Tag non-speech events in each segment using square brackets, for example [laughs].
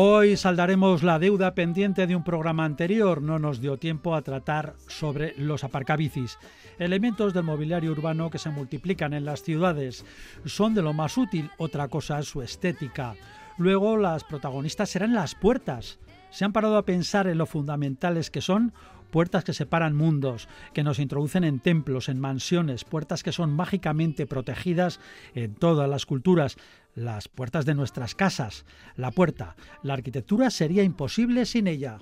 Hoy saldaremos la deuda pendiente de un programa anterior. No nos dio tiempo a tratar sobre los aparcabicis. Elementos del mobiliario urbano que se multiplican en las ciudades. Son de lo más útil. Otra cosa es su estética. Luego las protagonistas serán las puertas. ¿Se han parado a pensar en lo fundamentales que son? Puertas que separan mundos, que nos introducen en templos, en mansiones, puertas que son mágicamente protegidas en todas las culturas, las puertas de nuestras casas, la puerta. La arquitectura sería imposible sin ella.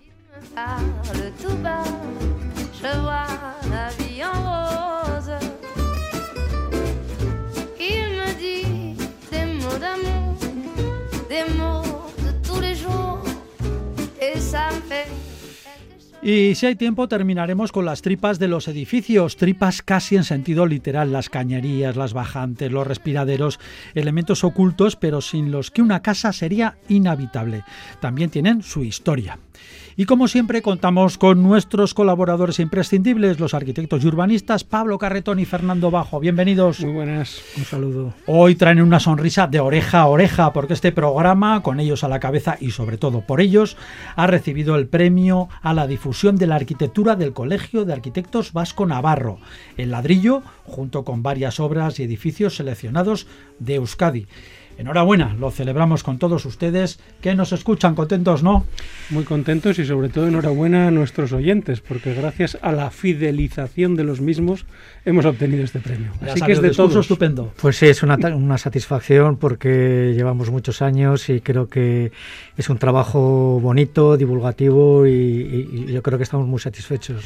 Y si hay tiempo terminaremos con las tripas de los edificios, tripas casi en sentido literal, las cañerías, las bajantes, los respiraderos, elementos ocultos pero sin los que una casa sería inhabitable. También tienen su historia. Y como siempre contamos con nuestros colaboradores imprescindibles, los arquitectos y urbanistas Pablo Carretón y Fernando Bajo. Bienvenidos. Muy buenas, un saludo. Hoy traen una sonrisa de oreja a oreja porque este programa, con ellos a la cabeza y sobre todo por ellos, ha recibido el premio a la difusión de la arquitectura del Colegio de Arquitectos Vasco Navarro, el ladrillo, junto con varias obras y edificios seleccionados de Euskadi. Enhorabuena, lo celebramos con todos ustedes que nos escuchan contentos, ¿no? Muy contentos y sobre todo enhorabuena a nuestros oyentes, porque gracias a la fidelización de los mismos hemos obtenido este premio. Ya Así que es de todos. estupendo. Pues sí, es una, satisfacción porque llevamos muchos años y creo que es un trabajo bonito, divulgativo y, y- y yo creo que estamos muy satisfechos.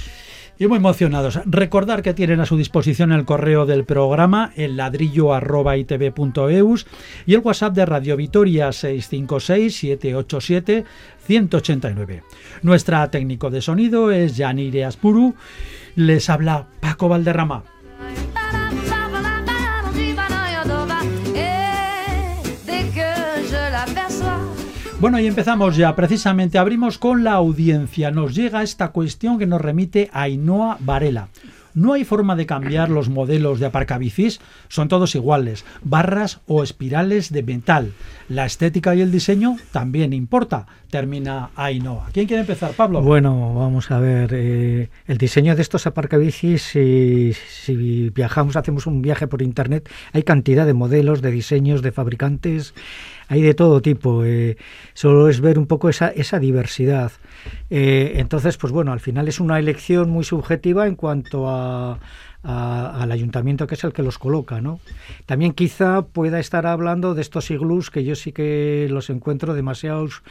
Y muy emocionados. Recordar que tienen a su disposición el correo del programa, el ladrillo y el WhatsApp de Radio Vitoria 656-787-189. Nuestra técnico de sonido es Yanire Aspuru. Les habla Paco Valderrama. Bueno, y empezamos ya. Precisamente abrimos con la audiencia. Nos llega esta cuestión que nos remite a Ainhoa Varela. No hay forma de cambiar los modelos de aparcabicis, son todos iguales, barras o espirales de metal. La estética y el diseño también importa, termina Ainhoa. ¿Quién quiere empezar, Pablo? Bueno, vamos a ver, eh, el diseño de estos aparcabicis, si, si viajamos, hacemos un viaje por internet, hay cantidad de modelos, de diseños, de fabricantes, hay de todo tipo. eh, solo es ver un poco esa, esa diversidad. Eh, entonces, pues bueno, al final es una elección muy subjetiva en cuanto a, a- al ayuntamiento que es el que los coloca, ¿no? También quizá pueda estar hablando de estos iglús que yo sí que los encuentro demasiados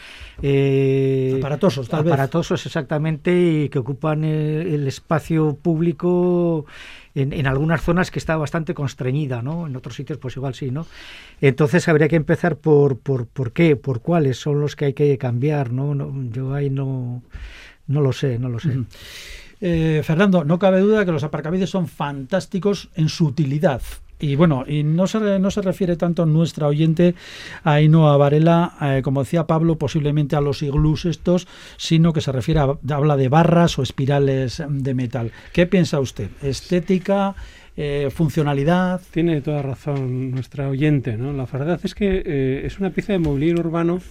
eh, Aparatosos, tal vez. aparatosos exactamente y que ocupan el, el espacio público en, algunas zonas que está bastante constreñida, ¿no? En otros sitios pues igual sí, ¿no? Entonces habría que empezar por, por, por qué, por cuáles son los que hay que cambiar, ¿no? No, yo ahí no, no lo sé, no lo sé. Eh, Fernando, no cabe duda que los aparcabicis son fantásticos en su utilidad. Y bueno, y no se, no se refiere tanto nuestra oyente a Ainhoa Varela, eh, como decía Pablo, posiblemente a los iglús estos, sino que se refiere a, habla de barras o espirales de metal. ¿Qué piensa usted? ¿Estética? eh, ¿Funcionalidad? Tiene toda razón nuestra oyente, ¿no? La verdad es que eh, es una pieza de mobiliario urbano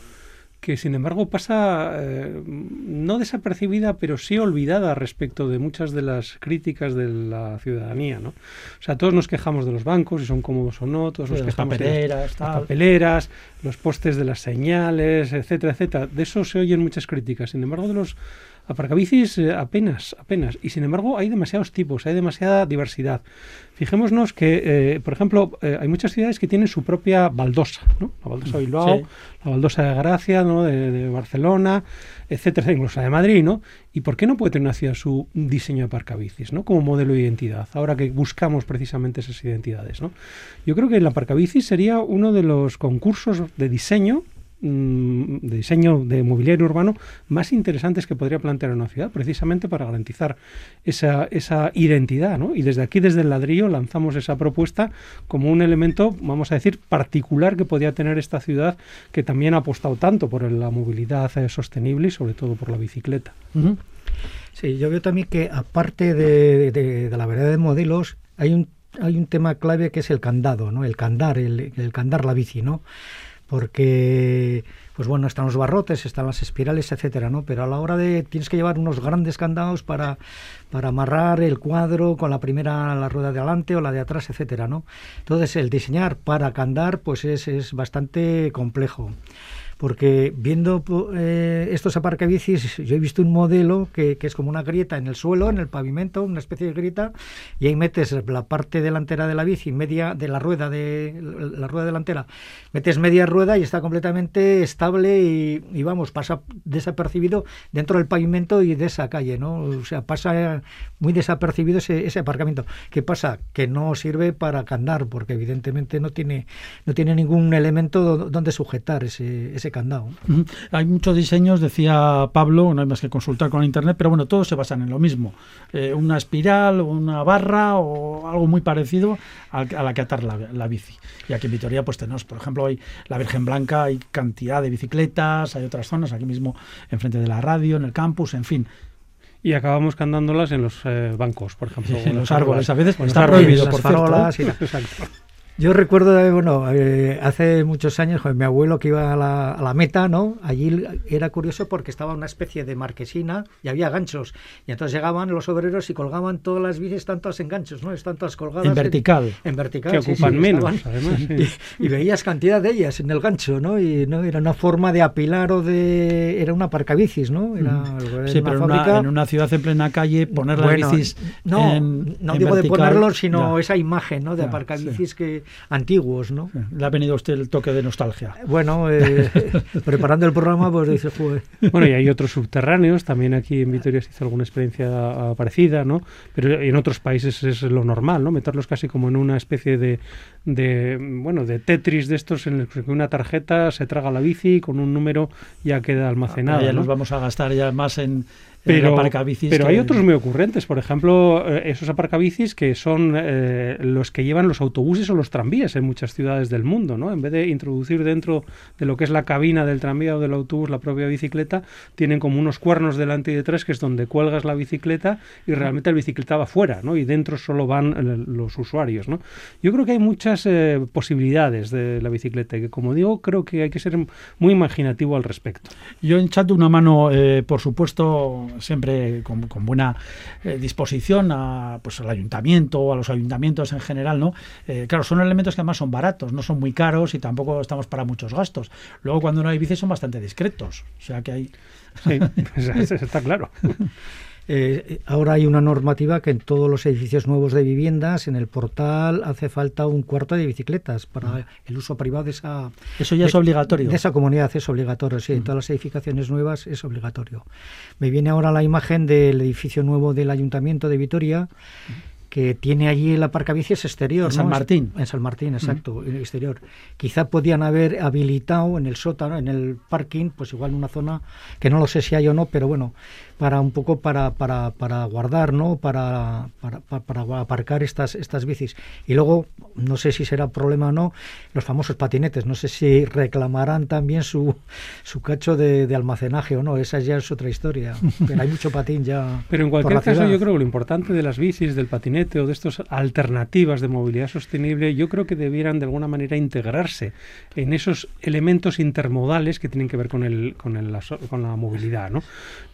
que sin embargo pasa eh, no desapercibida, pero sí olvidada respecto de muchas de las críticas de la ciudadanía, ¿no? O sea, todos nos quejamos de los bancos, si son cómodos o no, todos nos quejamos de las, papeleras, los postes de las señales, etcétera, etcétera. De eso se oyen muchas críticas. Sin embargo, de los aparcabicis eh, apenas, apenas. Y sin embargo, hay demasiados tipos, hay demasiada diversidad. Fijémonos que, eh, por ejemplo, eh, hay muchas ciudades que tienen su propia baldosa, ¿no? La baldosa de Bilbao, Sí. la baldosa de Gracia, ¿no? De, de Barcelona, etcétera, incluso la de Madrid, ¿no? ¿Y por qué no puede tener una ciudad su diseño de aparcabicis, ¿no? Como modelo de identidad, ahora que buscamos precisamente esas identidades, ¿no? Yo creo que el aparcabicis sería uno de los concursos de diseño mm, de diseño de mobiliario urbano más interesantes que podría plantear una ciudad, precisamente para garantizar esa, esa identidad. ¿no? Y desde aquí, desde el ladrillo, lanzamos esa propuesta como un elemento, vamos a decir, particular que podía tener esta ciudad que también ha apostado tanto por la movilidad eh, sostenible y sobre todo por la bicicleta. Sí, yo veo también que aparte de, de, la variedad de modelos, hay un hay un tema clave que es el candado, ¿no? El candar, el, el candar la bici, ¿no? Porque, pues bueno, están los barrotes, están las espirales, etcétera, ¿no? Pero a la hora de tienes que llevar unos grandes candados para, para amarrar el cuadro con la primera la rueda de adelante o la de atrás, etcétera, ¿no? Entonces el diseñar para candar, pues es, es bastante complejo porque viendo eh, estos aparcabicis, yo he visto un modelo que, es como una grieta en el suelo, en el pavimento, una especie de grieta, y ahí metes la parte delantera de la bici, media de la rueda de la rueda delantera, metes media rueda y está completamente estable y, vamos, pasa desapercibido dentro del pavimento y de esa calle, ¿no? O sea, pasa muy desapercibido ese, aparcamiento. ¿Qué pasa? Que no sirve para candar, porque evidentemente no tiene, no tiene ningún elemento donde sujetar ese candado. Hay muchos diseños, decía Pablo, no hay más que consultar con internet, pero bueno, todos se basan en lo mismo. Eh, una espiral, una barra o algo muy parecido a, a la que atar la, la, bici. Y aquí en Vitoria pues tenemos, por ejemplo, hay la Virgen Blanca, hay cantidad de bicicletas, hay otras zonas, aquí mismo enfrente de la radio, en el campus, en fin y acabamos cantándolas en los eh, bancos, por ejemplo. [laughs] en los árboles, a veces está prohibido, por farolas cierto. Exacto. Yo recuerdo, bueno, eh, hace muchos años, mi abuelo que iba a la, a la, meta, ¿no? Allí era curioso porque estaba una especie de marquesina y había ganchos. Y entonces llegaban los obreros y colgaban todas las bicis, tantas en ganchos, ¿no? Están todas colgadas. En vertical. En, en vertical. Que sí, ocupan sí, menos, estaban, [laughs] además. Sí. Y, y, veías cantidad de ellas en el gancho, ¿no? Y no era una forma de apilar o de. Era una parcabicis, ¿no? Era, era sí, pero una en una ciudad en plena calle, poner las bueno, bicis. No, en, no en digo vertical, de ponerlos, sino ya. esa imagen, ¿no? De aparcabicis que antiguos, ¿no? Le ha venido a usted el toque de nostalgia. Bueno, eh, [laughs] preparando el programa, pues dice, joder. Bueno, y hay otros subterráneos, también aquí en Vitoria se hizo alguna experiencia parecida, ¿no? Pero en otros países es lo normal, ¿no? Meterlos casi como en una especie de, de bueno, de Tetris de estos en el que una tarjeta se traga la bici y con un número ya queda almacenado. Ah, ya ¿no? nos vamos a gastar ya más en, pero, aparcabicis pero que... hay otros muy ocurrentes, por ejemplo, eh, esos aparcabicis que son eh, los que llevan los autobuses o los tranvías en muchas ciudades del mundo, ¿no? En vez de introducir dentro de lo que es la cabina del tranvía o del autobús la propia bicicleta, tienen como unos cuernos delante y detrás que es donde cuelgas la bicicleta y realmente la bicicleta va fuera, ¿no? Y dentro solo van eh, los usuarios, ¿no? Yo creo que hay muchas eh, posibilidades de la bicicleta y que, como digo, creo que hay que ser muy imaginativo al respecto. Yo echando una mano, eh, por supuesto, siempre con, con buena eh, disposición a, pues, al ayuntamiento o a los ayuntamientos en general, ¿no? Eh, claro, son elementos que además son baratos, no son muy caros y tampoco estamos para muchos gastos. Luego, cuando no hay bicis, son bastante discretos. O sea que hay. Sí, [laughs] está claro. Eh, ahora hay una normativa que en todos los edificios nuevos de viviendas, en el portal, hace falta un cuarto de bicicletas para el uso privado de esa. Eso ya de, es obligatorio. De esa comunidad es obligatorio, sí. En todas las edificaciones nuevas es obligatorio. Me viene ahora la imagen del edificio nuevo del Ayuntamiento de Vitoria que tiene allí el aparcabicis exterior. En San ¿no? Martín. En San Martín, exacto, uh -huh. en el exterior. Quizá podían haber habilitado en el sótano, en el parking, pues igual una zona que no lo sé si hay o no, pero bueno, para un poco para, para, para guardar, ¿no? Para, para, para, aparcar estas, estas bicis. Y luego, no sé si será problema o no, los famosos patinetes. No sé si reclamarán también su, su cacho de, de almacenaje o no. Esa ya es otra historia. Pero hay mucho patín ya. [laughs] Pero en cualquier caso, ciudad. yo creo que lo importante de las bicis, del patinete o de estas alternativas de movilidad sostenible, yo creo que debieran de alguna manera integrarse en esos elementos intermodales que tienen que ver con, el, con, el, con la movilidad. ¿no?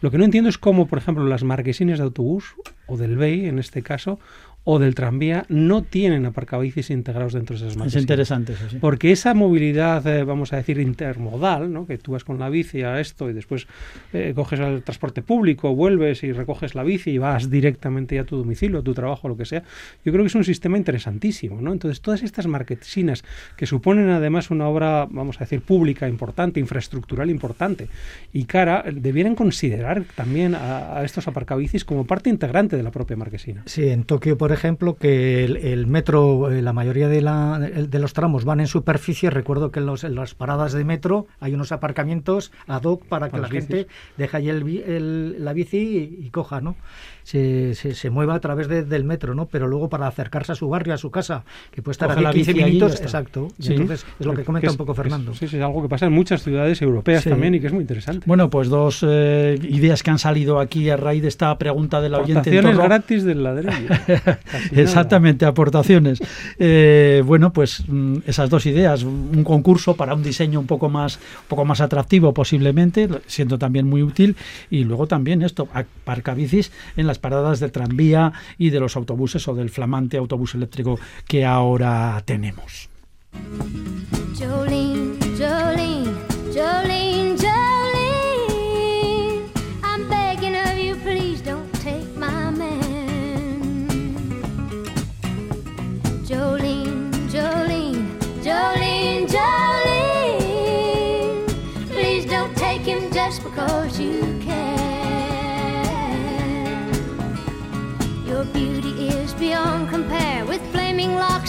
Lo que no entiendo es como, por ejemplo, las marquesines de autobús o del BEI, en este caso, o del tranvía no tienen aparcabicis integrados dentro de esas marquesinas. Es interesante eso, sí. Porque esa movilidad, eh, vamos a decir, intermodal, ¿no? que tú vas con la bici a esto y después eh, coges el transporte público, vuelves y recoges la bici y vas directamente a tu domicilio, a tu trabajo, lo que sea, yo creo que es un sistema interesantísimo. ¿no? Entonces, todas estas marquesinas que suponen además una obra, vamos a decir, pública importante, infraestructural importante y cara, debieran considerar también a, a estos aparcabicis como parte integrante de la propia marquesina. Sí, en Tokio, por ejemplo, que el, metro, eh, la mayoría de, la, de, los tramos van en superficie. Recuerdo que en, los, en, las paradas de metro hay unos aparcamientos ad hoc para que la gente deje ahí el, la bici y, coja, ¿no? Se, se, mueva a través del metro, ¿no? Pero luego para acercarse a su barrio, a su casa, que puede estar aquí 15 minutos, exacto. entonces es lo que comenta un poco Fernando. sí, es algo que pasa en muchas ciudades europeas también y que es muy interesante. Bueno, pues dos eh, ideas que han salido aquí a raíz de esta pregunta del oyente. Aportaciones gratis del ladrillo. [laughs] Exactamente, aportaciones. Eh, bueno, pues mm, esas dos ideas, un concurso para un diseño un poco más, un poco más atractivo posiblemente, siendo también muy útil, y luego también esto, bicis en paradas de tranvía y de los autobuses o del flamante autobús eléctrico que ahora tenemos.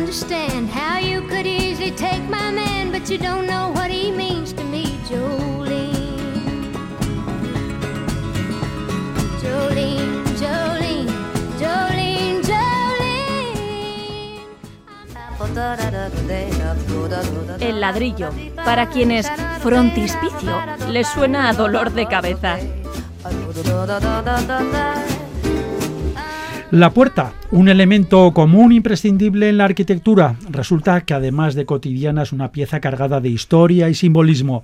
Understand how you could easily take my man, but you don't know what he means to me, Jolene. Jolene, Jolene, Jolene, Jolene. El ladrillo, para quienes frontispicio les suena a dolor de cabeza. La puerta, un elemento común imprescindible en la arquitectura, resulta que además de cotidiana es una pieza cargada de historia y simbolismo.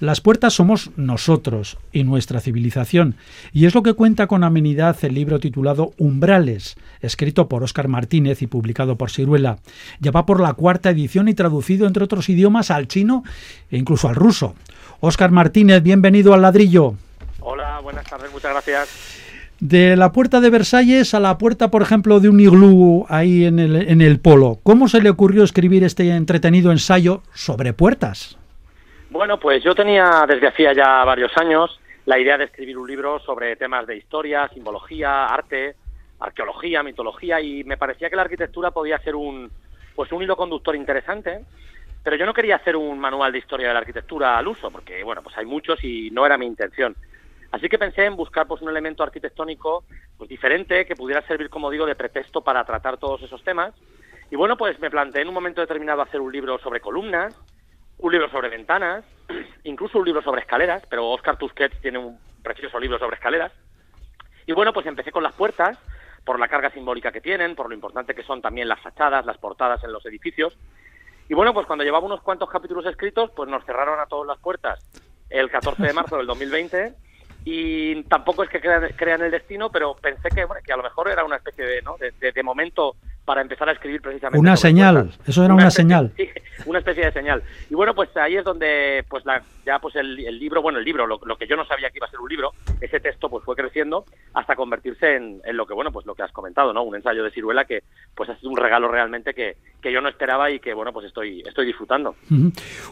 Las puertas somos nosotros y nuestra civilización, y es lo que cuenta con amenidad el libro titulado Umbrales, escrito por Óscar Martínez y publicado por Ciruela. Ya va por la cuarta edición y traducido entre otros idiomas al chino e incluso al ruso. Óscar Martínez, bienvenido al ladrillo. Hola, buenas tardes, muchas gracias. De la puerta de Versalles a la puerta, por ejemplo, de un iglú ahí en el, en el polo. ¿Cómo se le ocurrió escribir este entretenido ensayo sobre puertas? Bueno, pues yo tenía desde hacía ya varios años la idea de escribir un libro sobre temas de historia, simbología, arte, arqueología, mitología y me parecía que la arquitectura podía ser un pues un hilo conductor interesante, pero yo no quería hacer un manual de historia de la arquitectura al uso, porque bueno, pues hay muchos y no era mi intención. Así que pensé en buscar pues un elemento arquitectónico pues diferente que pudiera servir, como digo, de pretexto para tratar todos esos temas. Y bueno, pues me planteé en un momento determinado hacer un libro sobre columnas, un libro sobre ventanas, [clears throat] incluso un libro sobre escaleras, pero Oscar Tusquets tiene un precioso libro sobre escaleras. Y bueno, pues empecé con las puertas, por la carga simbólica que tienen, por lo importante que son también las fachadas, las portadas en los edificios. Y bueno, pues cuando llevaba unos cuantos capítulos escritos, pues nos cerraron a todas las puertas el 14 de marzo del 2020 y tampoco es que crean, el destino, pero pensé que, que a lo mejor era una especie de, ¿no? de, momento para empezar a escribir precisamente. Una señal, eso era una, señal. [laughs] Sí, una especie de señal. Y bueno, pues ahí es donde pues la, ya pues el, libro, bueno, el libro, lo, que yo no sabía que iba a ser un libro, ese texto pues fue creciendo hasta convertirse en, en, lo que, bueno, pues lo que has comentado, ¿no? Un ensayo de ciruela que pues ha sido un regalo realmente que, que yo no esperaba y que, bueno, pues estoy, estoy disfrutando.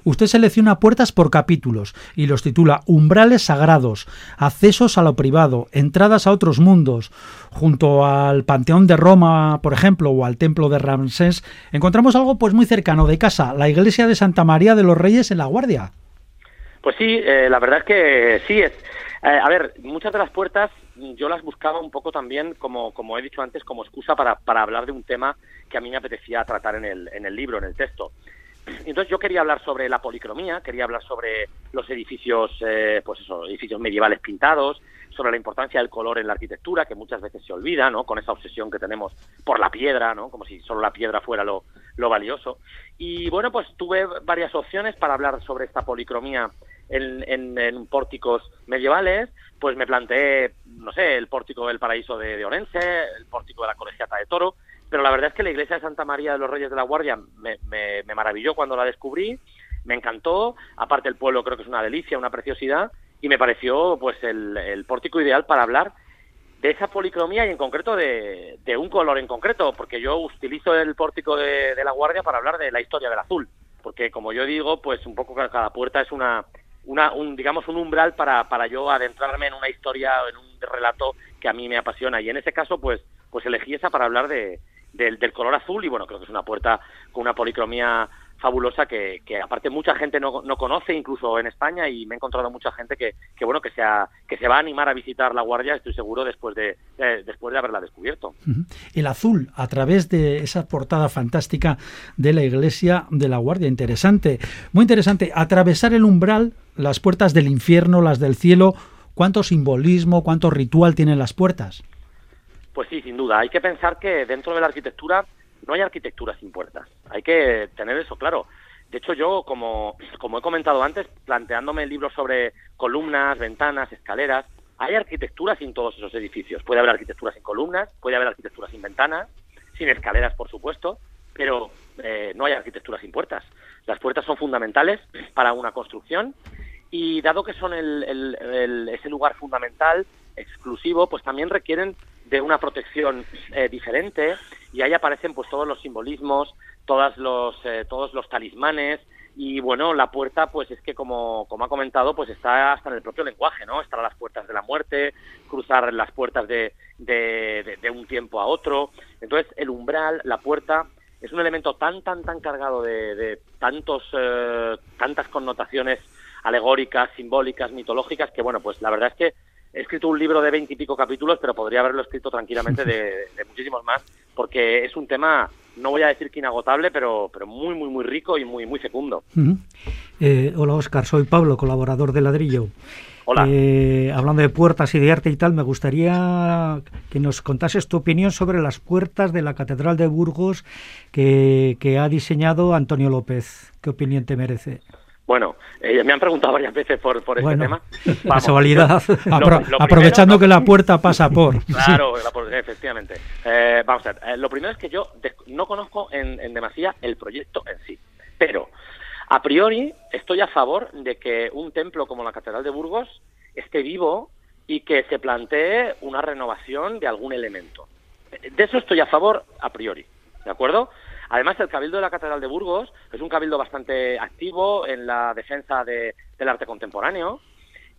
Usted selecciona puertas por capítulos y los titula Umbrales Sagrados, Accesos a lo Privado, Entradas a otros mundos, junto al Panteón de Roma, por ejemplo, al Templo de Ramsés, encontramos algo pues muy cercano de casa, la iglesia de Santa María de los Reyes en La Guardia. Pues sí, eh, la verdad es que sí es. Eh, a ver, muchas de las puertas yo las buscaba un poco también, como, como he dicho antes, como excusa para, para hablar de un tema que a mí me apetecía tratar en el, en el libro, en el texto. Entonces yo quería hablar sobre la policromía, quería hablar sobre los edificios, eh, pues eso, edificios medievales pintados, sobre la importancia del color en la arquitectura, que muchas veces se olvida, ¿no? Con esa obsesión que tenemos por la piedra, ¿no? Como si solo la piedra fuera lo, lo valioso. Y bueno, pues tuve varias opciones para hablar sobre esta policromía en, en, pórticos medievales, pues me planteé no sé, el pórtico del Paraíso de, de Orense, el pórtico de la Colegiata de Toro, pero la verdad es que la iglesia de Santa María de los Reyes de la Guardia me, me, me maravilló cuando la descubrí, me encantó, aparte el pueblo creo que es una delicia, una preciosidad, y me pareció pues el, el pórtico ideal para hablar de esa policromía y en concreto de, de, un color en concreto, porque yo utilizo el pórtico de, la Guardia para hablar de la historia del azul, porque como yo digo, pues un poco cada puerta es una, una un, digamos un umbral para, para yo adentrarme en una historia, en un relato que a mí me apasiona. Y en ese caso pues pues elegí esa para hablar de, del color azul y bueno creo que es una puerta con una policromía fabulosa que, que, aparte mucha gente no, no, conoce incluso en España y me he encontrado mucha gente que, que bueno que se que se va a animar a visitar la Guardia estoy seguro después de después de haberla descubierto. El azul a través de esa portada fantástica de la iglesia de la Guardia interesante muy interesante. Atravesar el umbral las puertas del infierno las del cielo cuánto simbolismo cuánto ritual tienen las puertas pues sí sin duda. Hay que pensar que dentro de la arquitectura no hay arquitectura sin puertas. Hay que tener eso claro. De hecho, yo, como, como he comentado antes, planteándome libros sobre columnas, ventanas, escaleras, hay arquitectura sin todos esos edificios. Puede haber arquitectura sin columnas, puede haber arquitectura sin ventanas, sin escaleras, por supuesto, pero eh, no hay arquitectura sin puertas. Las puertas son fundamentales para una construcción y dado que son el, el, el, ese lugar fundamental, exclusivo, pues también requieren de una protección eh, diferente y ahí aparecen pues todos los simbolismos, todas los, eh, todos los talismanes y bueno, la puerta pues es que como, como ha comentado pues está hasta en el propio lenguaje, ¿no? Están las puertas de la muerte, cruzar las puertas de, de, de, de un tiempo a otro, entonces el umbral, la puerta es un elemento tan, tan, tan cargado de, de tantos, eh, tantas connotaciones alegóricas, simbólicas, mitológicas, que bueno, pues la verdad es que he escrito un libro de veintipico capítulos, pero podría haberlo escrito tranquilamente de, [laughs] de, muchísimos más, porque es un tema, no voy a decir que inagotable, pero, pero muy, muy, muy rico y muy, muy fecundo. Uh -huh. eh, hola, Oscar, soy Pablo, colaborador de Ladrillo. Hola. Eh, hablando de puertas y de arte y tal, me gustaría que nos contases tu opinión sobre las puertas de la Catedral de Burgos que, que ha diseñado Antonio López. ¿Qué opinión te merece? Bueno, eh, me han preguntado varias veces por, por este bueno, tema. [laughs] Vamos, casualidad. Lo, lo, lo aprovechando primero, que la puerta pasa por. [laughs] Claro, la, efectivamente. Eh, vamos a ver, eh, lo primero es que yo no conozco en, en demasía el proyecto en sí, pero a priori estoy a favor de que un templo como la Catedral de Burgos esté vivo y que se plantee una renovación de algún elemento. De eso estoy a favor a priori, ¿de acuerdo? Además, el Cabildo de la Catedral de Burgos es un cabildo bastante activo en la defensa de, del arte contemporáneo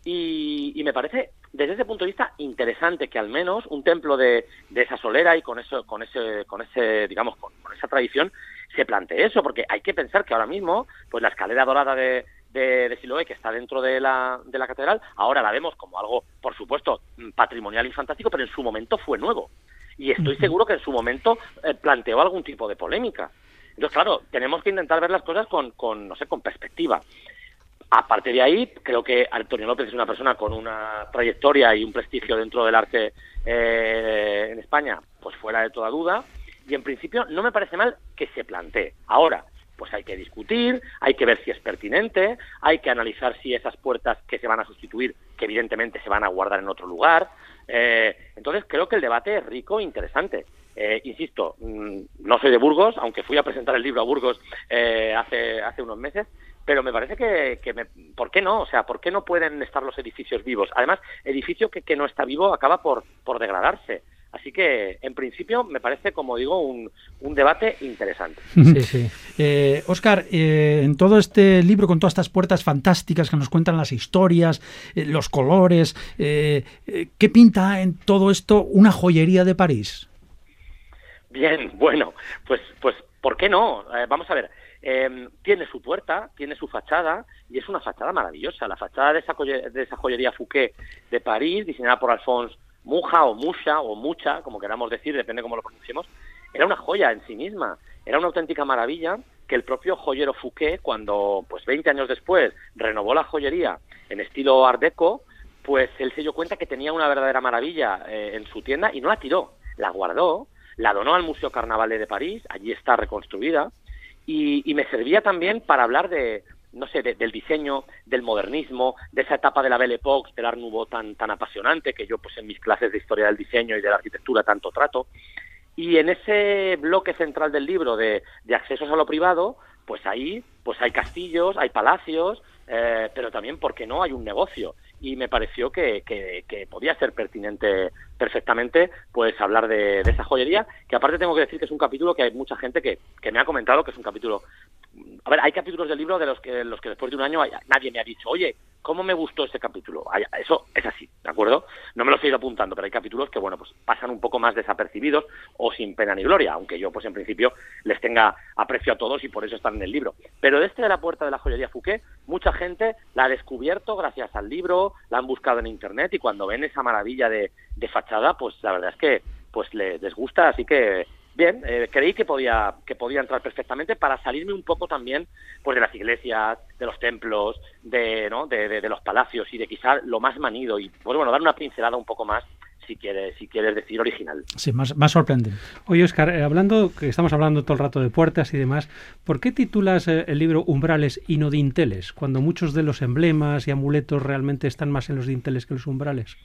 y, me parece, desde ese punto de vista, interesante que al menos un templo de, de esa solera y con eso, con ese, con ese, digamos, con, con, esa tradición se plantee eso, porque hay que pensar que ahora mismo, pues la escalera dorada de, de, de, Siloé, que está dentro de la, de la catedral, ahora la vemos como algo, por supuesto, patrimonial y fantástico, pero en su momento fue nuevo y estoy seguro que en su momento eh, planteó algún tipo de polémica. Entonces, claro, tenemos que intentar ver las cosas con, con, no sé, con perspectiva. Aparte de ahí, creo que Antonio López es una persona con una trayectoria y un prestigio dentro del arte eh, en España, pues fuera de toda duda, y en principio no me parece mal que se plantee. Ahora, pues hay que discutir, hay que ver si es pertinente, hay que analizar si esas puertas que se van a sustituir, que evidentemente se van a guardar en otro lugar, eh, entonces creo que el debate es rico e interesante. Eh, insisto, mmm, no soy de Burgos, aunque fui a presentar el libro a Burgos eh, hace, hace unos meses, pero me parece que, me, ¿por qué no? O sea, ¿por qué no pueden estar los edificios vivos? Además, edificio que, que no está vivo acaba por degradarse. Así que, en principio, me parece, como digo, un, un debate interesante. [laughs] Sí, sí. Eh, Oscar, eh, en todo este libro, con todas estas puertas fantásticas que nos cuentan las historias, eh, los colores, eh, eh, ¿qué pinta en todo esto una joyería de París? Bien, [laughs] bueno, pues, pues ¿por qué no? Eh, vamos a ver. Eh, tiene su puerta, tiene su fachada y es una fachada maravillosa. La fachada de esa, de esa joyería Fouquet de París, diseñada por Alphonse Muja o Musha o Mucha, como queramos decir, depende cómo lo pronunciemos, era una joya en sí misma, era una auténtica maravilla que el propio joyero Fouquet, cuando pues 20 años después renovó la joyería en estilo Art Deco, pues él se dio cuenta que tenía una verdadera maravilla eh, en su tienda y no la tiró, la guardó, la donó al Museo Carnavalet de París, allí está reconstruida, y, y me servía también para hablar de, no sé, del diseño, del modernismo, de esa etapa de la Belle Époque, del Art Nouveau tan, tan apasionante, que yo pues en mis clases de historia del diseño y de la arquitectura tanto trato. Y en ese bloque central del libro de, de accesos a lo privado, pues ahí pues hay castillos, hay palacios, eh, pero también, ¿por qué no?, hay un negocio. Y me pareció que, que, podía ser pertinente perfectamente pues hablar de, de, esa joyería, que aparte tengo que decir que es un capítulo que hay mucha gente que, que me ha comentado que es un capítulo a ver, hay capítulos del libro de los que, los que después de un año nadie me ha dicho, oye, ¿cómo me gustó ese capítulo? Eso es así, ¿de acuerdo? No me lo he ido apuntando, pero hay capítulos que, bueno, pues pasan un poco más desapercibidos o sin pena ni gloria, aunque yo, pues en principio, les tenga aprecio a todos y por eso están en el libro. Pero este de la puerta de la joyería Fouquet, mucha gente la ha descubierto gracias al libro, la han buscado en internet y cuando ven esa maravilla de, de fachada, pues la verdad es que pues les gusta, así que bien, eh, creí que podía, que podía entrar perfectamente para salirme un poco también pues de las iglesias, de los templos, de, ¿no? de, los palacios y de quizá lo más manido y pues bueno, dar una pincelada un poco más si quieres, si quieres decir original. Sí, más, más sorprendente. Oye, Oscar, eh, hablando, que estamos hablando todo el rato de puertas y demás, ¿por qué titulas eh, el libro Umbrales y no dinteles, cuando muchos de los emblemas y amuletos realmente están más en los dinteles que en los umbrales?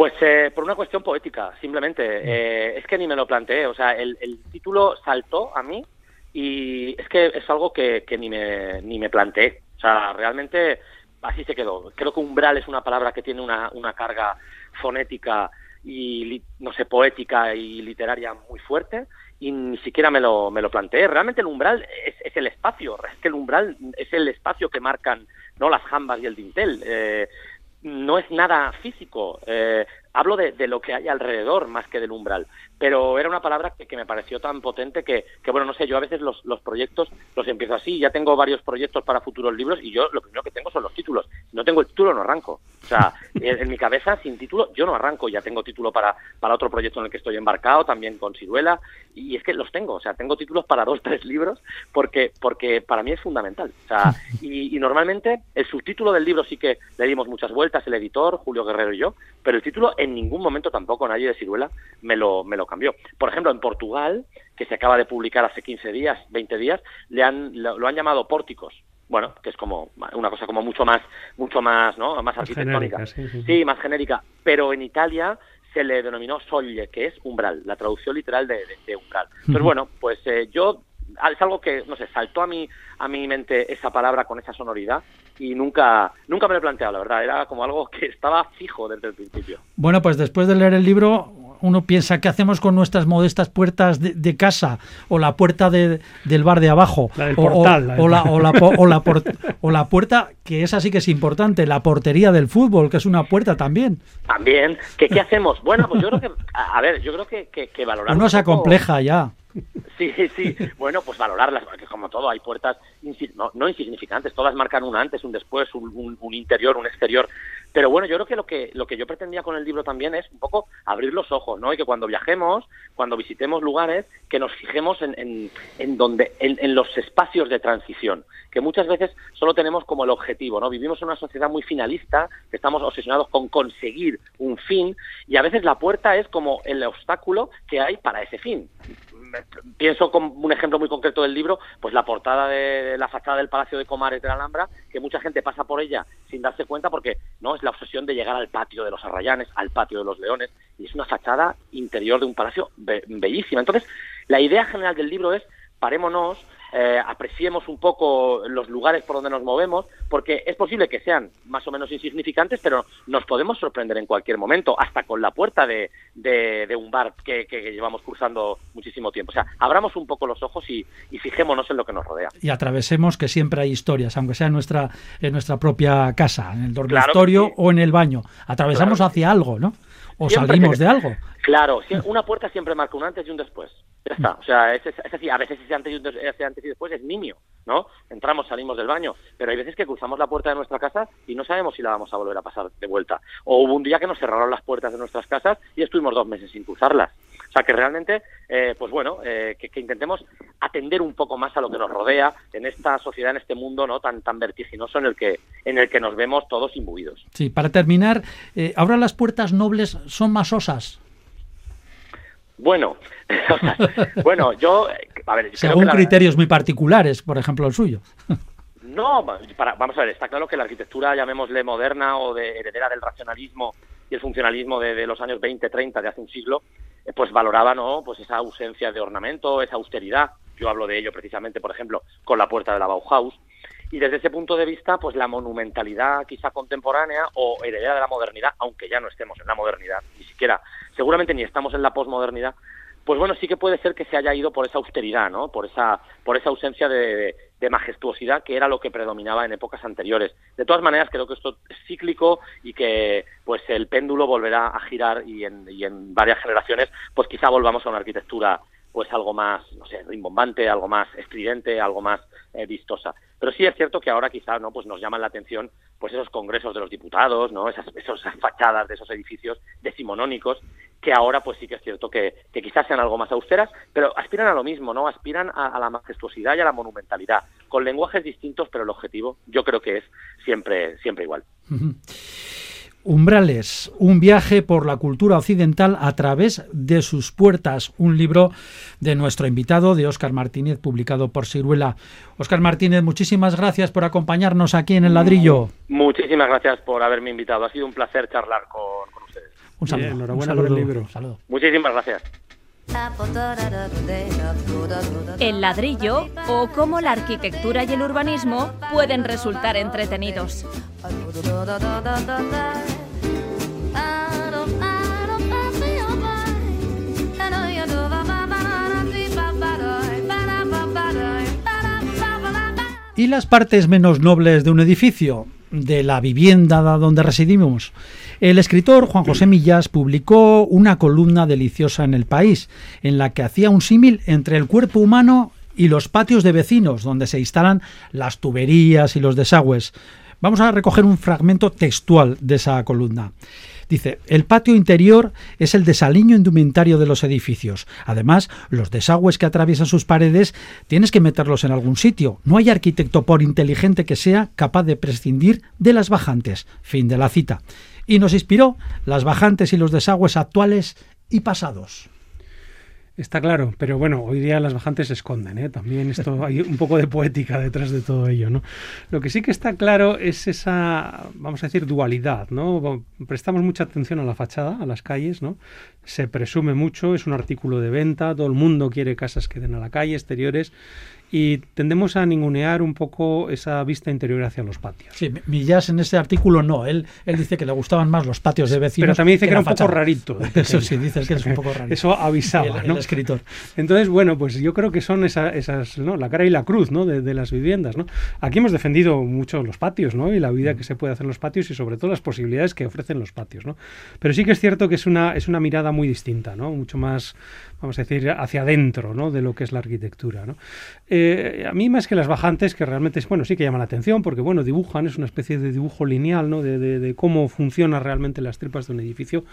Pues eh, por una cuestión poética, simplemente. Mm. Eh, es que ni me lo planteé. O sea, el, título saltó a mí y es que es algo que, ni, me, ni me planteé. O sea, realmente así se quedó. Creo que umbral es una palabra que tiene una, una carga fonética y, no sé, poética y literaria muy fuerte y ni siquiera me lo, me lo planteé. Realmente el umbral es, es, el espacio, es que el umbral es el espacio que marcan no las jambas y el dintel. Eh, no es nada físico. Eh, hablo de, de, lo que hay alrededor más que del umbral pero era una palabra que, me pareció tan potente que, que, bueno, no sé, yo a veces los, los, proyectos los empiezo así, ya tengo varios proyectos para futuros libros y yo lo primero que tengo son los títulos. Si no tengo el título, no arranco. O sea, [laughs] en, mi cabeza, sin título, yo no arranco. Ya tengo título para, para otro proyecto en el que estoy embarcado, también con Ciruela, y es que los tengo. O sea, tengo títulos para dos, [laughs] tres libros, porque, porque para mí es fundamental. O sea, [laughs] y, y normalmente el subtítulo del libro sí que le dimos muchas vueltas, el editor, Julio Guerrero y yo, pero el título en ningún momento tampoco nadie de Ciruela me lo, me lo cambió. Por ejemplo, en Portugal, que se acaba de publicar hace 15 días, 20 días, le han, lo, han llamado pórticos. Bueno, que es como una cosa como mucho más, mucho más, ¿no? Más arquitectónica. sí, más genérica. Pero en Italia se le denominó solle, que es umbral, la traducción literal de, umbral. Entonces, bueno, pues eh, yo es algo que, no sé, saltó a mi, a mi mente esa palabra con esa sonoridad y nunca, nunca me lo he planteado, la verdad. Era como algo que estaba fijo desde el principio. Bueno, pues después de leer el libro, uno piensa, ¿qué hacemos con nuestras modestas puertas de, casa? O la puerta del bar de abajo. La del portal. O, la, o, la, o, la, puerta, que esa sí que es importante, la portería del fútbol, que es una puerta también. También. ¿Qué, qué hacemos? Bueno, pues yo creo que, a, ver, yo creo que, que, que valorar... Uno se acompleja ya. Sí, sí. Bueno, pues valorarlas, porque como todo, hay puertas no, insignificantes, todas marcan un antes, un después, un, un, interior, un exterior. Pero bueno, yo creo que lo, que lo que yo pretendía con el libro también es un poco abrir los ojos, ¿no? Y que cuando viajemos, cuando visitemos lugares, que nos fijemos en, en, en donde, en, en, los espacios de transición, que muchas veces solo tenemos como el objetivo, ¿no? Vivimos en una sociedad muy finalista, que estamos obsesionados con conseguir un fin, y a veces la puerta es como el obstáculo que hay para ese fin pienso como un ejemplo muy concreto del libro, pues la portada de, la fachada del Palacio de Comares de la Alhambra, que mucha gente pasa por ella sin darse cuenta porque no es la obsesión de llegar al patio de los Arrayanes, al patio de los Leones, y es una fachada interior de un palacio bellísima. Entonces, la idea general del libro es parémonos, eh, apreciemos un poco los lugares por donde nos movemos, porque es posible que sean más o menos insignificantes, pero nos podemos sorprender en cualquier momento, hasta con la puerta de, de, un bar que, llevamos cursando muchísimo tiempo. O sea, abramos un poco los ojos y, fijémonos en lo que nos rodea. Y atravesemos que siempre hay historias, aunque sea en nuestra, en nuestra propia casa, en el dormitorio o en el baño. Atravesamos hacia algo, ¿no? O salimos de algo. Claro, una puerta siempre marca un antes y un después. Ya está. O sea, es, así. A veces ese antes, y ese antes y después es niño, ¿no? Entramos, salimos del baño. Pero hay veces que cruzamos la puerta de nuestra casa y no sabemos si la vamos a volver a pasar de vuelta. O hubo un día que nos cerraron las puertas de nuestras casas y estuvimos dos meses sin cruzarlas. O sea, que realmente, eh, pues bueno, eh, que, intentemos atender un poco más a lo que nos rodea en esta sociedad, en este mundo no tan tan vertiginoso en el que en el que nos vemos todos imbuidos. Sí, para terminar, eh, ahora las puertas nobles son más osas. Bueno, [laughs] bueno, yo, a ver, según criterios muy particulares, por ejemplo el suyo. [laughs] No, para, vamos a ver, está claro que la arquitectura, llamémosle moderna o de heredera del racionalismo y el funcionalismo de, los años 20, 30, de hace un siglo, pues valoraba ¿no? pues esa ausencia de ornamento, esa austeridad. Yo hablo de ello precisamente, por ejemplo, con la puerta de la Bauhaus. Y desde ese punto de vista, pues la monumentalidad quizá contemporánea o heredera de la modernidad, aunque ya no estemos en la modernidad, ni siquiera, seguramente ni estamos en la posmodernidad, pues bueno, sí que puede ser que se haya ido por esa austeridad, ¿no? Por esa, por esa ausencia de, majestuosidad que era lo que predominaba en épocas anteriores. De todas maneras, creo que esto es cíclico y que pues el péndulo volverá a girar y en, y en varias generaciones, pues quizá volvamos a una arquitectura pues algo más, no sé, rimbombante, algo más estridente, algo más eh, vistosa. Pero sí es cierto que ahora quizá no pues nos llaman la atención pues esos congresos de los diputados, ¿no? Esas, esas fachadas de esos edificios decimonónicos que ahora pues sí que es cierto que, quizás sean algo más austeras, pero aspiran a lo mismo, ¿no? Aspiran a, la majestuosidad y a la monumentalidad, con lenguajes distintos, pero el objetivo yo creo que es siempre, siempre igual. [laughs] Umbrales, un viaje por la cultura occidental a través de sus puertas, un libro de nuestro invitado, de Óscar Martínez, publicado por Ciruela. Óscar Martínez, muchísimas gracias por acompañarnos aquí en el ladrillo. Muchísimas gracias por haberme invitado, ha sido un placer charlar con, ustedes. Un saludo. enhorabuena por el libro. Muchísimas gracias. El ladrillo o cómo la arquitectura y el urbanismo pueden resultar entretenidos. ¿Y las partes menos nobles de un edificio? De la vivienda donde residimos. El escritor Juan José Millas publicó una columna deliciosa en El País, en la que hacía un símil entre el cuerpo humano y los patios de vecinos, donde se instalan las tuberías y los desagües. Vamos a recoger un fragmento textual de esa columna. Dice, el patio interior es el desaliño indumentario de los edificios. Además, los desagües que atraviesan sus paredes tienes que meterlos en algún sitio. No hay arquitecto por inteligente que sea capaz de prescindir de las bajantes. Fin de la cita y nos inspiró las bajantes y los desagües actuales y pasados. Está claro, pero bueno, hoy día las bajantes se esconden, ¿eh? también esto hay un poco de poética detrás de todo ello, ¿no? Lo que sí que está claro es esa, vamos a decir, dualidad, ¿no? Prestamos mucha atención a la fachada, a las calles, ¿no? Se presume mucho, es un artículo de venta, todo el mundo quiere casas que den a la calle, exteriores, y tendemos a ningunear un poco esa vista interior hacia los patios. Sí, Millas en ese artículo no, él, él dice que le gustaban más los patios de vecinos. Pero también dice que, era un poco rarito. [laughs] Eso sí, dice que es un poco rarito. Eso avisaba, el, escritor. Entonces, bueno, pues yo creo que son esas, ¿no? la cara y la cruz ¿no? de, las viviendas. ¿no? Aquí hemos defendido mucho los patios ¿no? y la vida que se puede hacer en los patios y sobre todo las posibilidades que ofrecen los patios. ¿no? Pero sí que es cierto que es una, es una mirada muy distinta, ¿no? mucho más vamos a decir, hacia adentro ¿no? de lo que es la arquitectura. ¿no? Eh, a mí más que las bajantes, que realmente, bueno, sí que llaman la atención, porque bueno, dibujan, es una especie de dibujo lineal ¿no? de, de, cómo funcionan realmente las tripas de un edificio.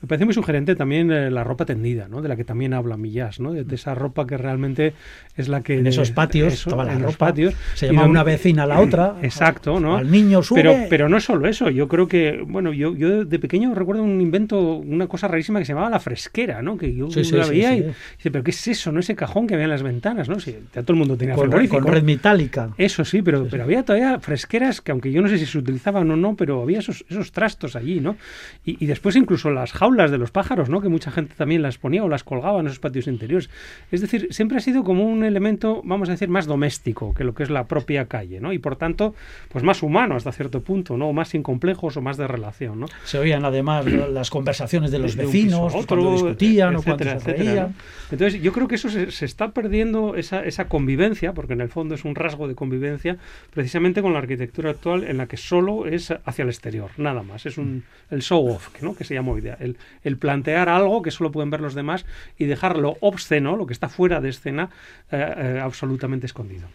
Me parece muy sugerente también eh, la ropa tendida, ¿no? de la que también habla Millás, ¿no? de, esa ropa que realmente es la que... En esos patios, en los patios. Se llama una vecina a la otra. [clears throat] Exacto, ¿no? Al niño sube. Pero, pero no solo eso, yo creo que, bueno, yo, yo de pequeño recuerdo un invento, una cosa rarísima que se llamaba la fresquera, ¿no? que yo la veía dice, pero ¿qué es eso? ¿No? Ese cajón que había en las ventanas, ¿no? Si, todo el mundo tenía con, con red metálica. Eso sí, pero, pero había todavía fresqueras que aunque yo no sé si se utilizaban o no, pero había esos, esos trastos allí, ¿no? Y, después incluso las jaulas de los pájaros, ¿no? Que mucha gente también las ponía o las colgaba en esos patios interiores. Es decir, siempre ha sido como un elemento, vamos a decir, más doméstico que lo que es la propia calle, ¿no? Y por tanto, pues más humano hasta cierto punto, ¿no? O más sin complejos o más de relación, ¿no? Se oían además las conversaciones de los vecinos, cuando discutían o cuando se reían. Entonces, yo creo que eso se, está perdiendo, esa, esa, convivencia, porque en el fondo es un rasgo de convivencia, precisamente con la arquitectura actual en la que solo es hacia el exterior, nada más. Es un, el show off, ¿no? que se llama hoy día. El, el, plantear algo que solo pueden ver los demás y dejarlo obsceno, lo que está fuera de escena, eh, eh, absolutamente escondido.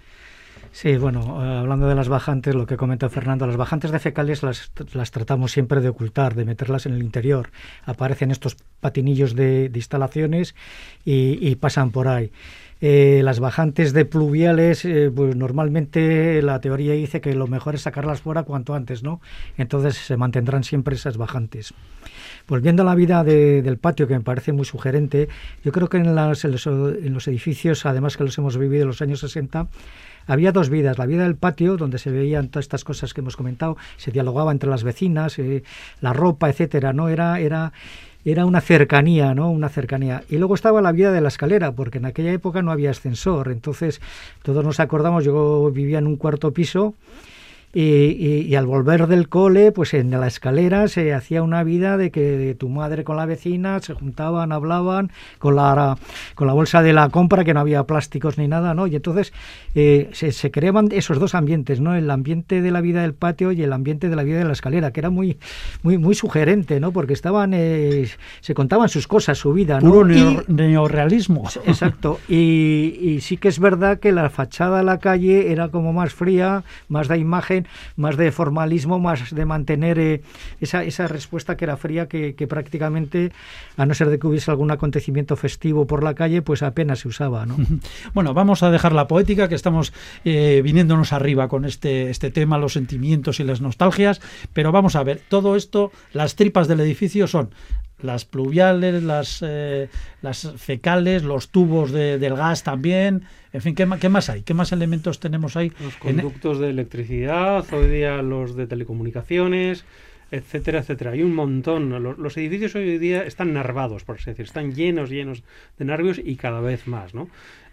Sí, bueno, eh, hablando de las bajantes, lo que comenta Fernando, las bajantes de fecales las, las, tratamos siempre de ocultar, de meterlas en el interior. Aparecen estos patinillos de, instalaciones y, pasan por ahí. eh, las bajantes de pluviales, eh, pues normalmente la teoría dice que lo mejor es sacarlas fuera cuanto antes, ¿no? Entonces se mantendrán siempre esas bajantes. Volviendo a la vida del patio, que me parece muy sugerente, yo creo que en, los, en los edificios, además que los hemos vivido en los años 60, había dos vidas. La vida del patio, donde se veían todas estas cosas que hemos comentado, se dialogaba entre las vecinas, eh, la ropa, etcétera, ¿no? Era, era, era una cercanía, ¿no? Una cercanía. Y luego estaba la vida de la escalera, porque en aquella época no había ascensor. Entonces, todos nos acordamos, yo vivía en un cuarto piso y, al volver del cole, pues en la escalera se hacía una vida de que tu madre con la vecina se juntaban, hablaban, con la, con la bolsa de la compra, que no había plásticos ni nada, ¿no? Y entonces eh, se, creaban esos dos ambientes, ¿no? El ambiente de la vida del patio y el ambiente de la vida de la escalera, que era muy, muy, muy sugerente, ¿no? Porque estaban, eh, se contaban sus cosas, su vida, ¿no? Puro neorrealismo. Exacto. Y, y sí que es verdad que la fachada a la calle era como más fría, más de imagen más de formalismo, más de mantener eh, esa, respuesta que era fría, que, prácticamente, a no ser de que hubiese algún acontecimiento festivo por la calle, pues apenas se usaba. ¿no? [laughs] Bueno, vamos a dejar la poética, que estamos eh, viniéndonos arriba con este, este tema, los sentimientos y las nostalgias, pero vamos a ver, todo esto, las tripas del edificio son las pluviales, las, eh, las fecales, los tubos de, del gas también. En fin, ¿qué, ¿qué, más hay? ¿Qué más elementos tenemos ahí? Los conductos de electricidad, hoy día los de telecomunicaciones, etcétera, etcétera. Hay un montón. Los, edificios hoy día están nervados, por así decir. Están llenos, llenos de nervios y cada vez más, ¿no?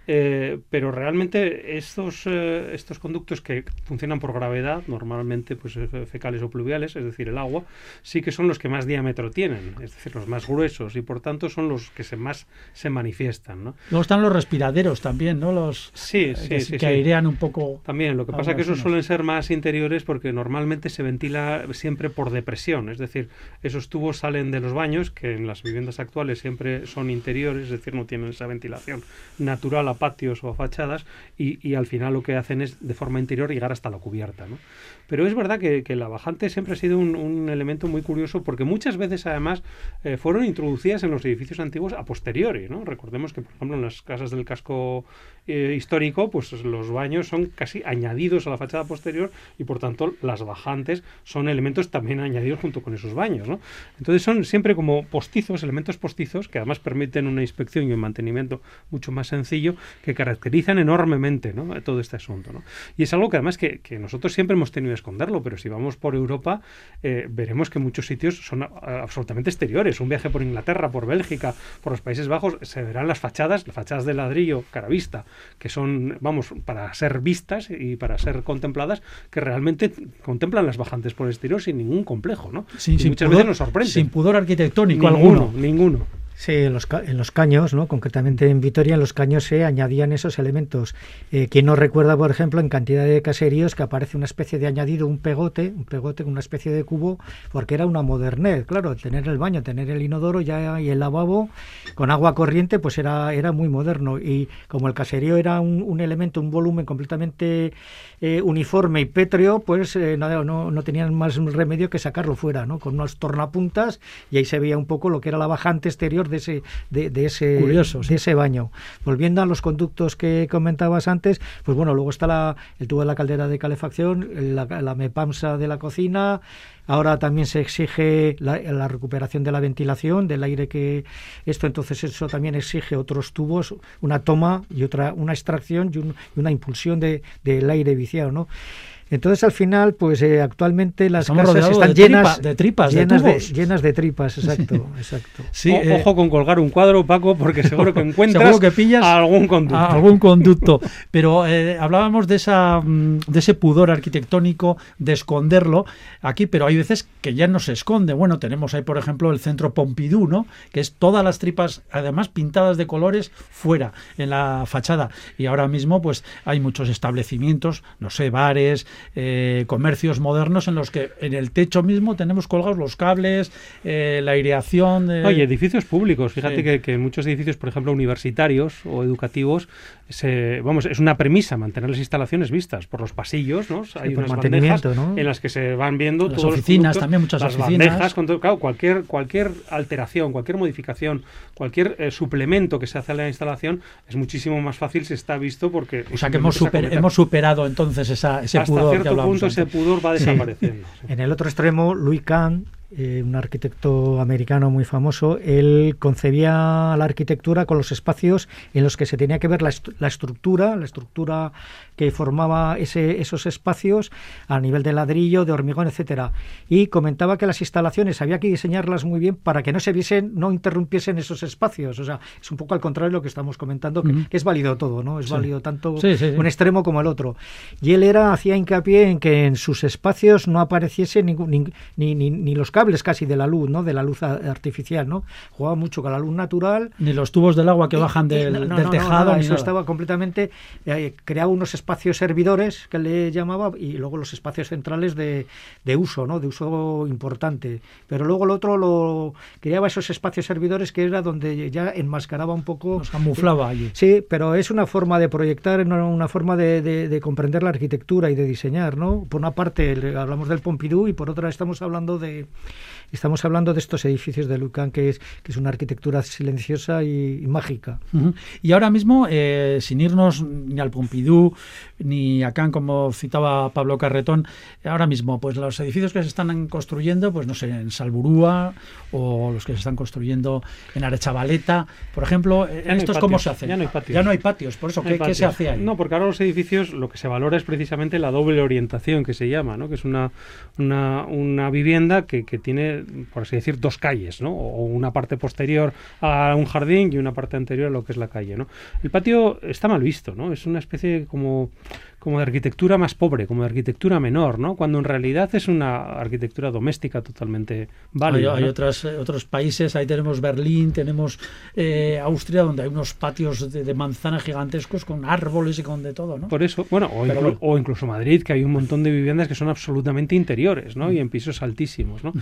Eh, pero realmente estos, eh, estos conductos que funcionan por gravedad, normalmente pues eh, fecales o pluviales, es decir, el agua, sí que son los que más diámetro tienen, es decir, los más gruesos y por tanto son los que se más se manifiestan. ¿no? Luego están los respiraderos también, ¿no? Los sí, sí, que, airean un poco. También, lo que pasa es que esos suelen ser más interiores porque normalmente se ventila siempre por depresión, es decir, esos tubos salen de los baños, que en las viviendas actuales siempre son interiores, es decir, no tienen esa ventilación natural patios o fachadas y, al final lo que hacen es de forma interior llegar hasta la cubierta. ¿no? Pero es verdad que, la bajante siempre ha sido un, elemento muy curioso porque muchas veces además eh, fueron introducidas en los edificios antiguos a posteriori. ¿no? Recordemos que, por ejemplo, en las casas del casco eh, histórico, pues los baños son casi añadidos a la fachada posterior y por tanto las bajantes son elementos también añadidos junto con esos baños. ¿no? Entonces son siempre como postizos, elementos postizos que además permiten una inspección y un mantenimiento mucho más sencillo que caracterizan enormemente ¿no? todo este asunto. ¿no? Y es algo que además que, nosotros siempre hemos tenido que esconderlo, pero si vamos por Europa eh, veremos que muchos sitios son absolutamente exteriores. Un viaje por Inglaterra, por Bélgica, por los Países Bajos, se verán las fachadas, las fachadas de ladrillo, caravista, que son, vamos, para ser vistas y para ser contempladas, que realmente contemplan las bajantes por el exterior sin ningún complejo, ¿no? Sin, muchas veces nos sorprende. Sin pudor arquitectónico alguno. Ninguno. Sí, en los, en los caños, ¿no? concretamente en Vitoria, en los caños se añadían esos elementos. Eh, quien no recuerda, por ejemplo, en cantidad de caseríos que aparece una especie de añadido, un pegote, un pegote con una especie de cubo, porque era una modernez, claro, tener el baño, tener el inodoro ya y el lavabo con agua corriente, pues era, era muy moderno. Y como el caserío era un, elemento, un volumen completamente eh, uniforme y pétreo, pues eh, no, no, tenían más remedio que sacarlo fuera, ¿no? con unos tornapuntas, y ahí se veía un poco lo que era la bajante exterior de ese, de, ese, de ese baño. Volviendo a los conductos que comentabas antes, pues bueno, luego está la, el tubo de la caldera de calefacción, la, la mepamsa de la cocina, Ahora también se exige la, recuperación de la ventilación, del aire que esto entonces eso también exige otros tubos, una toma y otra una extracción y, una impulsión de, del aire viciado, ¿no? Entonces, al final, pues eh, actualmente las casas están llenas de tripas, llenas de, llenas de tripas, exacto, [laughs] exacto. Sí, eh, ojo con colgar un cuadro, Paco, porque seguro que [laughs] encuentras que pillas algún conducto. algún [laughs] conducto. Pero eh, hablábamos de esa mm, de ese pudor arquitectónico de esconderlo aquí, pero hay veces que ya no se esconde. Bueno, tenemos ahí, por ejemplo, el centro Pompidou, ¿no? Que es todas las tripas, además pintadas de colores fuera en la fachada. Y ahora mismo, pues hay muchos establecimientos, no sé, bares eh, comercios modernos en los que en el techo mismo tenemos colgados los cables, eh, la aireación. De... Oye, edificios públicos. Fíjate que, que, en muchos edificios, por ejemplo, universitarios o educativos, se, vamos, es una premisa mantener las instalaciones vistas por los pasillos, ¿no? Hay unas bandejas ¿no? en las que se van viendo las todos oficinas los también muchas las oficinas. bandejas, con todo, claro, cualquier cualquier alteración, cualquier modificación, cualquier eh, suplemento que se hace a la instalación es muchísimo más fácil si está visto porque o sea que hemos, super, hemos superado entonces esa, ese hasta pudor cierto que punto antes. ese pudor va desapareciendo. Sí. En el otro extremo, Louis Kahn eh, un arquitecto americano muy famoso, él concebía la arquitectura con los espacios en los que se tenía que ver la, est la estructura, la estructura que formaba ese, esos espacios a nivel de ladrillo, de hormigón, etcétera. Y comentaba que las instalaciones había que diseñarlas muy bien para que no se viesen, no interrumpiesen esos espacios. O sea, es un poco al contrario de lo que estamos comentando, que, uh -huh. que es válido todo, ¿no? Es sí. válido tanto sí, sí, un extremo como el otro. Y él era, hacía hincapié en que en sus espacios no apareciese ningún, ni, ni, ni, ni los cables casi de la luz, ¿no? De la luz artificial, ¿no? Jugaba mucho con la luz natural. Ni los tubos del agua que bajan del, no, no, del no, tejado. eso estaba completamente. Eh, creaba unos espacios servidores que le llamaba y luego los espacios centrales de, de, uso, ¿no? De uso importante. Pero luego el otro lo creaba esos espacios servidores que era donde ya enmascaraba un poco. Los camuflaba allí. Sí, pero es una forma de proyectar, una forma de, de, de comprender la arquitectura y de diseñar, ¿no? Por una parte hablamos del Pompidou y por otra estamos hablando de estamos hablando de estos edificios de Lucan, que es, que es una arquitectura silenciosa y, y mágica. Uh -huh. Y ahora mismo, eh, sin irnos ni al Pompidou, ni a Cannes, como citaba Pablo Carretón, ahora mismo, pues los edificios que se están construyendo, pues no sé, en Salburúa o los que se están construyendo en Arechavaleta, por ejemplo, ¿estos cómo se hacen? Ya no hay patios. Ya no hay patios, por eso, no ¿qué, ¿qué, se hace ahí? No, porque ahora los edificios lo que se valora es precisamente la doble orientación que se llama, ¿no? que es una, una, una vivienda que, que tiene por así decir, dos calles, ¿no? O una parte posterior a un jardín y una parte anterior a lo que es la calle, ¿no? El patio está mal visto, ¿no? Es una especie como como de arquitectura más pobre, como de arquitectura menor, ¿no? Cuando en realidad es una arquitectura doméstica totalmente válida. Hay, hay ¿no? otras, eh, otros países, ahí tenemos Berlín, tenemos eh, Austria, donde hay unos patios de, de, manzana gigantescos con árboles y con de todo, ¿no? Por eso, bueno o, inclu bueno, o, incluso Madrid, que hay un montón de viviendas que son absolutamente interiores, ¿no? Y en pisos altísimos, ¿no?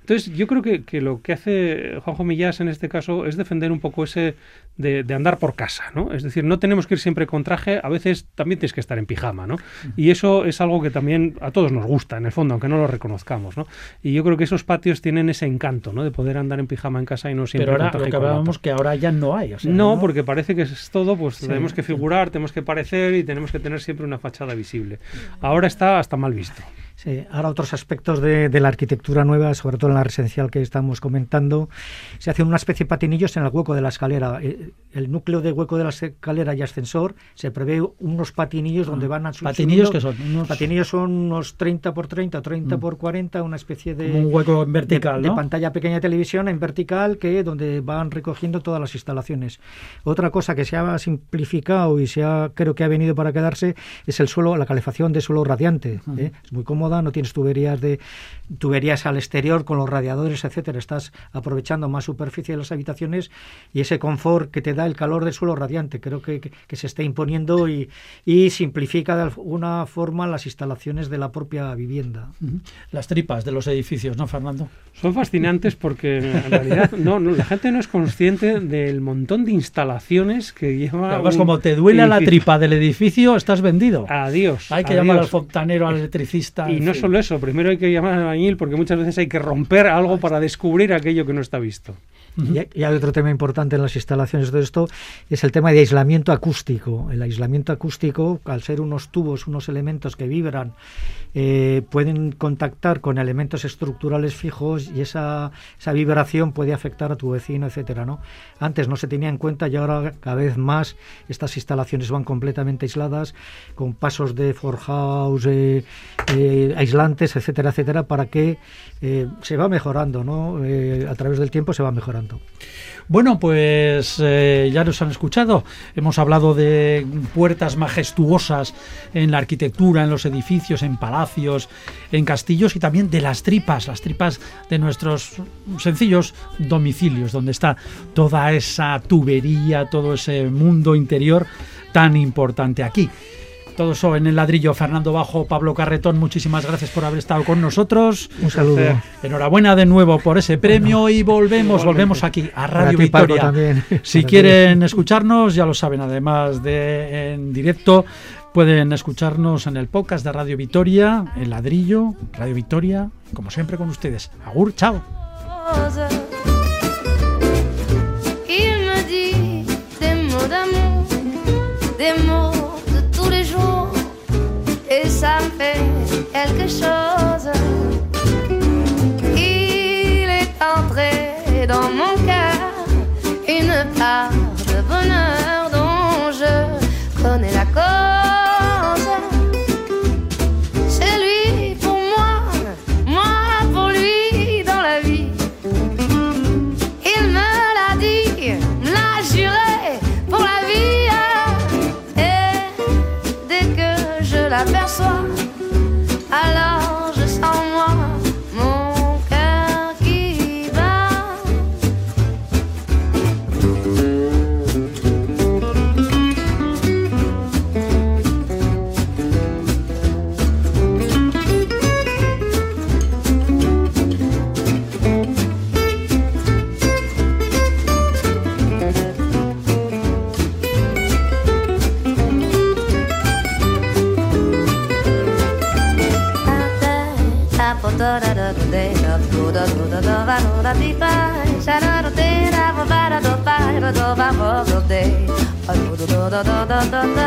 Entonces, yo creo que, que lo que hace Juanjo Millás en este caso es defender un poco ese de, de andar por casa, ¿no? Es decir, no tenemos que ir siempre con traje, a veces también tienes que estar en pijama. ¿No? Y eso es algo que también a todos nos gusta, en el fondo, aunque no lo reconozcamos, ¿no? Y yo creo que esos patios tienen ese encanto, ¿no? De poder andar en pijama en casa y no siempre Pero ahora lo que hablábamos que ahora ya no hay. O sea, no, no, porque parece que es todo, pues sí, tenemos que figurar, sí. tenemos que parecer y tenemos que tener siempre una fachada visible. Ahora está hasta mal visto. Sí, ahora otros aspectos de, de, la arquitectura nueva, sobre todo en la residencial que estamos comentando, se hace una especie de patinillos en el hueco de la escalera. El, el núcleo de hueco de la escalera y ascensor se prevé unos patinillos donde van a ¿Patinillos que son? Unos... Patinillos son unos 30 por 30, 30 mm. por 40, una especie de... Como un hueco en vertical, de, ¿no? de pantalla pequeña de televisión en vertical que donde van recogiendo todas las instalaciones. Otra cosa que se ha simplificado y se ha, creo que ha venido para quedarse es el suelo, la calefacción de suelo radiante. ¿eh? Es muy cómoda no tienes tuberías de tuberías al exterior con los radiadores, etcétera. Estás aprovechando más superficie de las habitaciones y ese confort que te da el calor del suelo radiante. Creo que, que, que se está imponiendo y, y, simplifica de alguna forma las instalaciones de la propia vivienda. Las tripas de los edificios, ¿no, Fernando? Son fascinantes porque en realidad [laughs] no, no, la gente no es consciente del montón de instalaciones que lleva. Además, como te duele la tripa del edificio, estás vendido. Adiós. Hay que adiós. llamar al fontanero, al electricista. Y no solo eso, primero hay que llamar al albañil porque muchas veces hay que romper algo para descubrir aquello que no está visto. Y, hay otro tema importante en las instalaciones de esto, es el tema de aislamiento acústico. El aislamiento acústico, al ser unos tubos, unos elementos que vibran, eh, pueden contactar con elementos estructurales fijos y esa, esa vibración puede afectar a tu vecino, etcétera, ¿no? Antes no se tenía en cuenta y ahora cada vez más estas instalaciones van completamente aisladas, con pasos de forjados, eh, eh, aislantes, etcétera, etcétera, para que eh, se va mejorando, ¿no? A través del tiempo se va mejorando. Bueno, pues ya nos han escuchado. Hemos hablado de puertas majestuosas en la arquitectura, en los edificios, en palacios, en castillos y también de las tripas, las tripas de nuestros sencillos domicilios, donde está toda esa tubería, todo ese mundo interior tan importante aquí. Todo eso en el ladrillo. Fernando Bajo, Pablo Carretón, muchísimas gracias por haber estado con nosotros. Un saludo. Enhorabuena de nuevo por ese premio y volvemos, volvemos aquí a Radio Victoria. Si quieren escucharnos, ya lo saben, además de en directo, pueden escucharnos en el podcast de Radio Victoria, El Ladrillo, Radio Victoria, como siempre con ustedes. Agur, chao. Il est entré dans mon cœur une part que da da da da da